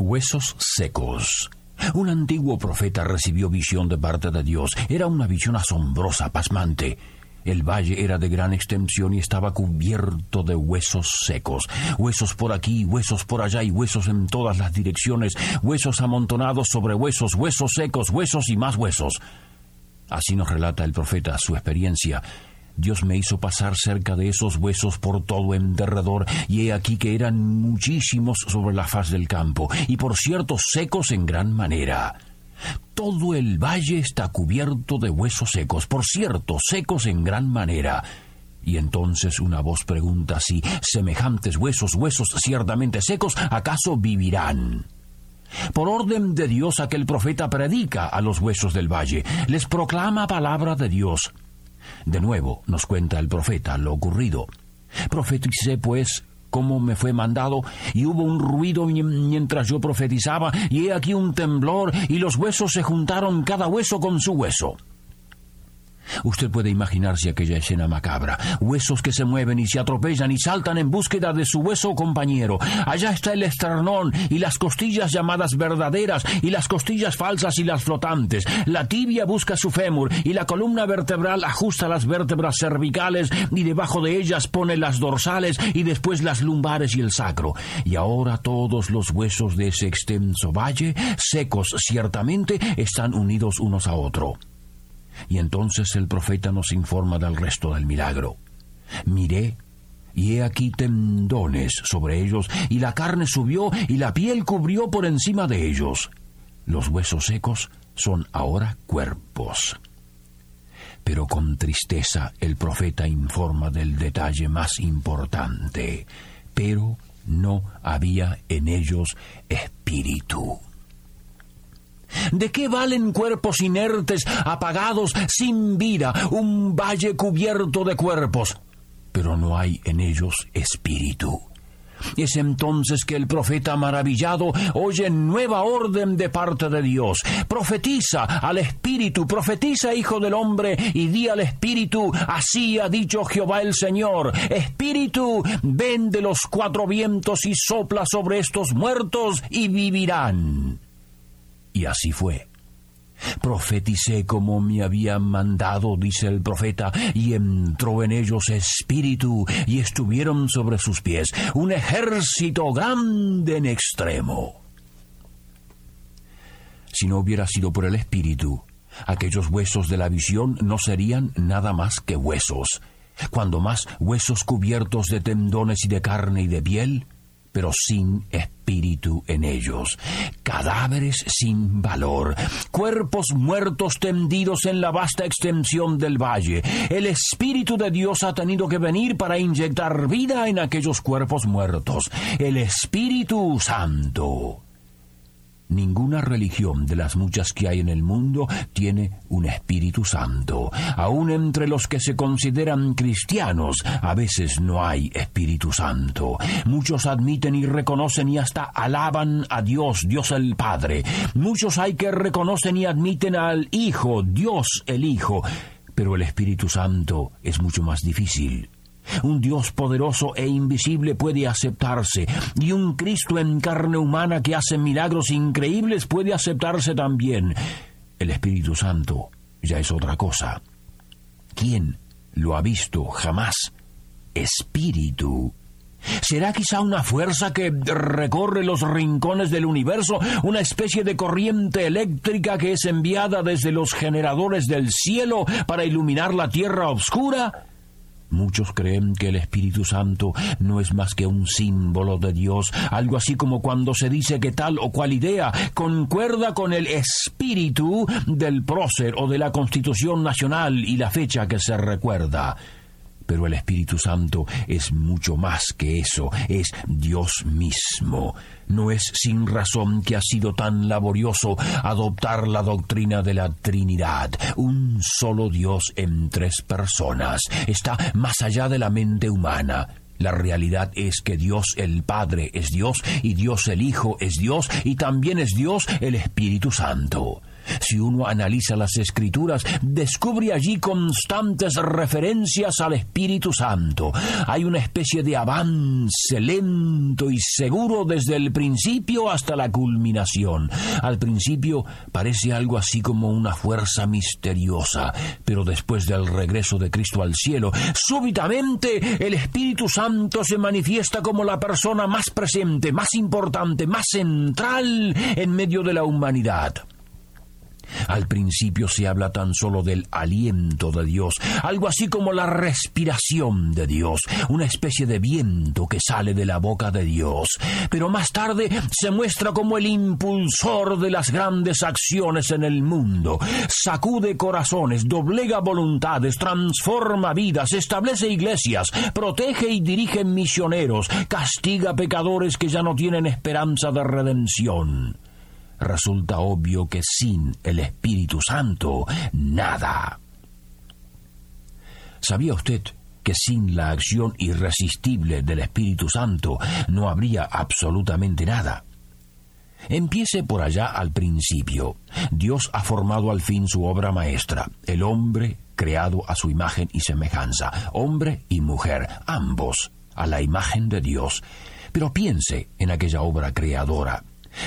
Huesos secos. Un antiguo profeta recibió visión de parte de Dios. Era una visión asombrosa, pasmante. El valle era de gran extensión y estaba cubierto de huesos secos. Huesos por aquí, huesos por allá y huesos en todas las direcciones. Huesos amontonados sobre huesos, huesos secos, huesos y más huesos. Así nos relata el profeta su experiencia Dios me hizo pasar cerca de esos huesos por todo en derredor, y he aquí que eran muchísimos sobre la faz del campo, y por cierto secos en gran manera. Todo el valle está cubierto de huesos secos, por cierto, secos en gran manera. Y entonces una voz pregunta si semejantes huesos, huesos ciertamente secos, ¿acaso vivirán? Por orden de Dios aquel profeta predica a los huesos del valle, les proclama palabra de Dios. De nuevo nos cuenta el profeta lo ocurrido. Profeticé pues como me fue mandado, y hubo un ruido mientras yo profetizaba, y he aquí un temblor, y los huesos se juntaron cada hueso con su hueso. Usted puede imaginarse aquella escena macabra. Huesos que se mueven y se atropellan y saltan en búsqueda de su hueso compañero. Allá está el esternón y las costillas llamadas verdaderas y las costillas falsas y las flotantes. La tibia busca su fémur y la columna vertebral ajusta las vértebras cervicales y debajo de ellas pone las dorsales y después las lumbares y el sacro. Y ahora todos los huesos de ese extenso valle, secos ciertamente, están unidos unos a otro. Y entonces el profeta nos informa del resto del milagro. Miré y he aquí tendones sobre ellos, y la carne subió, y la piel cubrió por encima de ellos. Los huesos secos son ahora cuerpos. Pero con tristeza el profeta informa del detalle más importante. Pero no había en ellos espíritu. ¿De qué valen cuerpos inertes, apagados, sin vida, un valle cubierto de cuerpos? Pero no hay en ellos espíritu. Es entonces que el profeta maravillado oye nueva orden de parte de Dios. Profetiza al Espíritu, profetiza, Hijo del Hombre, y di al Espíritu, así ha dicho Jehová el Señor. Espíritu, ven de los cuatro vientos y sopla sobre estos muertos y vivirán. Y así fue. Profeticé como me habían mandado, dice el profeta, y entró en ellos espíritu, y estuvieron sobre sus pies un ejército grande en extremo. Si no hubiera sido por el espíritu, aquellos huesos de la visión no serían nada más que huesos, cuando más huesos cubiertos de tendones y de carne y de piel, pero sin espíritu en ellos, cadáveres sin valor, cuerpos muertos tendidos en la vasta extensión del valle. El Espíritu de Dios ha tenido que venir para inyectar vida en aquellos cuerpos muertos. El Espíritu Santo. Ninguna religión de las muchas que hay en el mundo tiene un Espíritu Santo. Aún entre los que se consideran cristianos, a veces no hay Espíritu Santo. Muchos admiten y reconocen y hasta alaban a Dios, Dios el Padre. Muchos hay que reconocen y admiten al Hijo, Dios el Hijo. Pero el Espíritu Santo es mucho más difícil. Un Dios poderoso e invisible puede aceptarse, y un Cristo en carne humana que hace milagros increíbles puede aceptarse también. El Espíritu Santo ya es otra cosa. ¿Quién lo ha visto jamás? Espíritu. ¿Será quizá una fuerza que recorre los rincones del universo, una especie de corriente eléctrica que es enviada desde los generadores del cielo para iluminar la tierra oscura? Muchos creen que el Espíritu Santo no es más que un símbolo de Dios, algo así como cuando se dice que tal o cual idea concuerda con el espíritu del prócer o de la Constitución Nacional y la fecha que se recuerda. Pero el Espíritu Santo es mucho más que eso, es Dios mismo. No es sin razón que ha sido tan laborioso adoptar la doctrina de la Trinidad, un solo Dios en tres personas. Está más allá de la mente humana. La realidad es que Dios el Padre es Dios y Dios el Hijo es Dios y también es Dios el Espíritu Santo. Si uno analiza las escrituras, descubre allí constantes referencias al Espíritu Santo. Hay una especie de avance lento y seguro desde el principio hasta la culminación. Al principio parece algo así como una fuerza misteriosa, pero después del regreso de Cristo al cielo, súbitamente el Espíritu Santo se manifiesta como la persona más presente, más importante, más central en medio de la humanidad. Al principio se habla tan solo del aliento de Dios, algo así como la respiración de Dios, una especie de viento que sale de la boca de Dios. Pero más tarde se muestra como el impulsor de las grandes acciones en el mundo. Sacude corazones, doblega voluntades, transforma vidas, establece iglesias, protege y dirige misioneros, castiga pecadores que ya no tienen esperanza de redención resulta obvio que sin el Espíritu Santo, nada. ¿Sabía usted que sin la acción irresistible del Espíritu Santo no habría absolutamente nada? Empiece por allá al principio. Dios ha formado al fin su obra maestra, el hombre creado a su imagen y semejanza, hombre y mujer, ambos a la imagen de Dios. Pero piense en aquella obra creadora.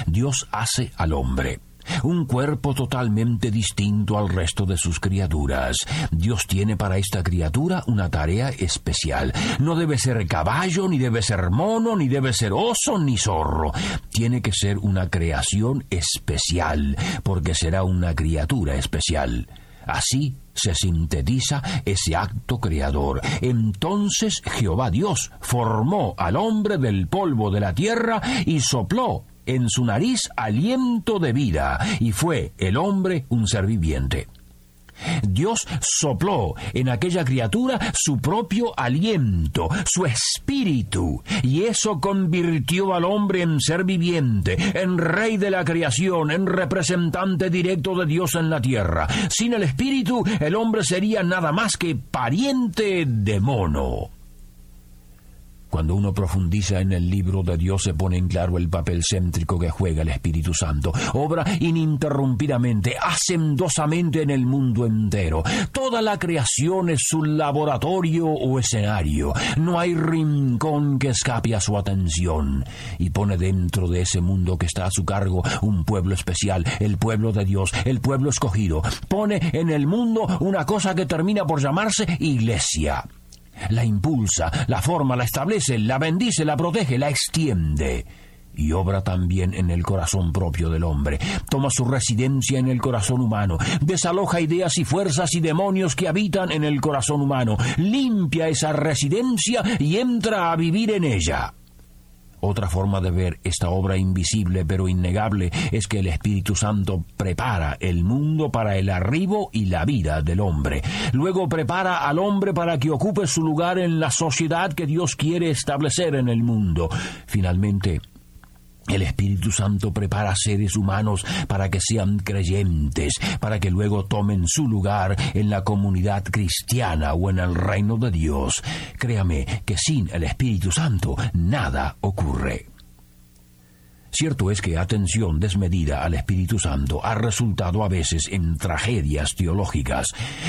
Dios hace al hombre. Un cuerpo totalmente distinto al resto de sus criaturas. Dios tiene para esta criatura una tarea especial. No debe ser caballo, ni debe ser mono, ni debe ser oso, ni zorro. Tiene que ser una creación especial, porque será una criatura especial. Así se sintetiza ese acto creador. Entonces Jehová Dios formó al hombre del polvo de la tierra y sopló en su nariz aliento de vida, y fue el hombre un ser viviente. Dios sopló en aquella criatura su propio aliento, su espíritu, y eso convirtió al hombre en ser viviente, en rey de la creación, en representante directo de Dios en la tierra. Sin el espíritu, el hombre sería nada más que pariente de mono. Cuando uno profundiza en el libro de Dios se pone en claro el papel céntrico que juega el Espíritu Santo. Obra ininterrumpidamente, hacendosamente en el mundo entero. Toda la creación es su laboratorio o escenario. No hay rincón que escape a su atención. Y pone dentro de ese mundo que está a su cargo un pueblo especial, el pueblo de Dios, el pueblo escogido. Pone en el mundo una cosa que termina por llamarse iglesia la impulsa, la forma, la establece, la bendice, la protege, la extiende. Y obra también en el corazón propio del hombre. Toma su residencia en el corazón humano. Desaloja ideas y fuerzas y demonios que habitan en el corazón humano. Limpia esa residencia y entra a vivir en ella. Otra forma de ver esta obra invisible pero innegable es que el Espíritu Santo prepara el mundo para el arribo y la vida del hombre. Luego prepara al hombre para que ocupe su lugar en la sociedad que Dios quiere establecer en el mundo. Finalmente, el Espíritu Santo prepara seres humanos para que sean creyentes, para que luego tomen su lugar en la comunidad cristiana o en el reino de Dios. Créame que sin el Espíritu Santo nada ocurre. Cierto es que atención desmedida al Espíritu Santo ha resultado a veces en tragedias teológicas.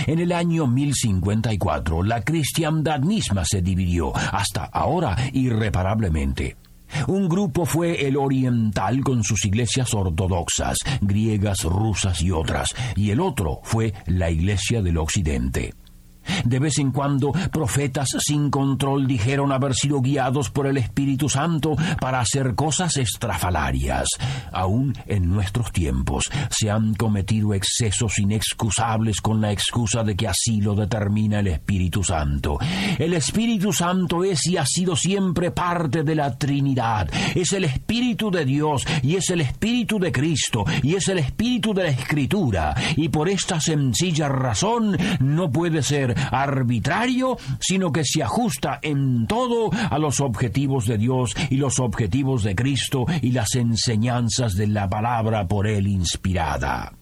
En el año 1054 la cristiandad misma se dividió, hasta ahora irreparablemente. Un grupo fue el oriental con sus iglesias ortodoxas, griegas, rusas y otras, y el otro fue la iglesia del occidente. De vez en cuando, profetas sin control dijeron haber sido guiados por el Espíritu Santo para hacer cosas estrafalarias. Aún en nuestros tiempos se han cometido excesos inexcusables con la excusa de que así lo determina el Espíritu Santo. El Espíritu Santo es y ha sido siempre parte de la Trinidad. Es el Espíritu de Dios y es el Espíritu de Cristo y es el Espíritu de la Escritura. Y por esta sencilla razón no puede ser arbitrario, sino que se ajusta en todo a los objetivos de Dios y los objetivos de Cristo y las enseñanzas de la palabra por él inspirada.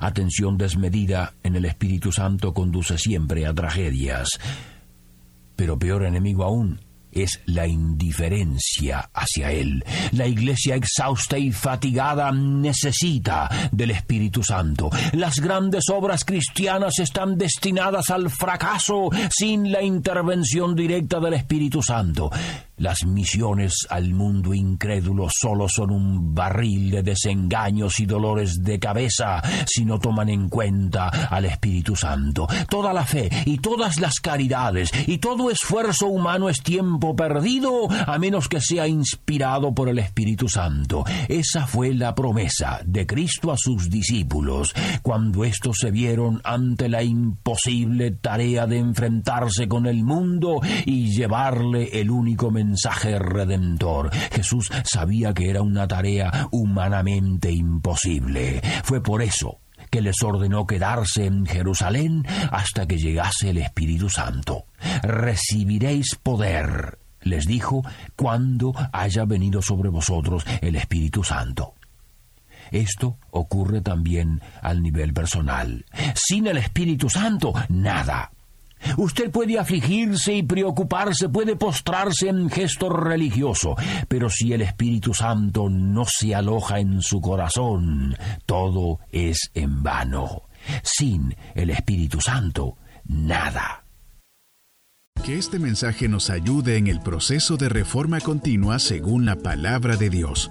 Atención desmedida en el Espíritu Santo conduce siempre a tragedias. Pero peor enemigo aún es la indiferencia hacia Él. La iglesia exhausta y fatigada necesita del Espíritu Santo. Las grandes obras cristianas están destinadas al fracaso sin la intervención directa del Espíritu Santo. Las misiones al mundo incrédulo solo son un barril de desengaños y dolores de cabeza si no toman en cuenta al Espíritu Santo. Toda la fe y todas las caridades y todo esfuerzo humano es tiempo perdido a menos que sea inspirado por el Espíritu Santo. Esa fue la promesa de Cristo a sus discípulos cuando estos se vieron ante la imposible tarea de enfrentarse con el mundo y llevarle el único mensaje mensaje redentor. Jesús sabía que era una tarea humanamente imposible. Fue por eso que les ordenó quedarse en Jerusalén hasta que llegase el Espíritu Santo. Recibiréis poder, les dijo, cuando haya venido sobre vosotros el Espíritu Santo. Esto ocurre también al nivel personal. Sin el Espíritu Santo, nada. Usted puede afligirse y preocuparse, puede postrarse en gesto religioso, pero si el Espíritu Santo no se aloja en su corazón, todo es en vano. Sin el Espíritu Santo, nada. Que este mensaje nos ayude en el proceso de reforma continua según la palabra de Dios.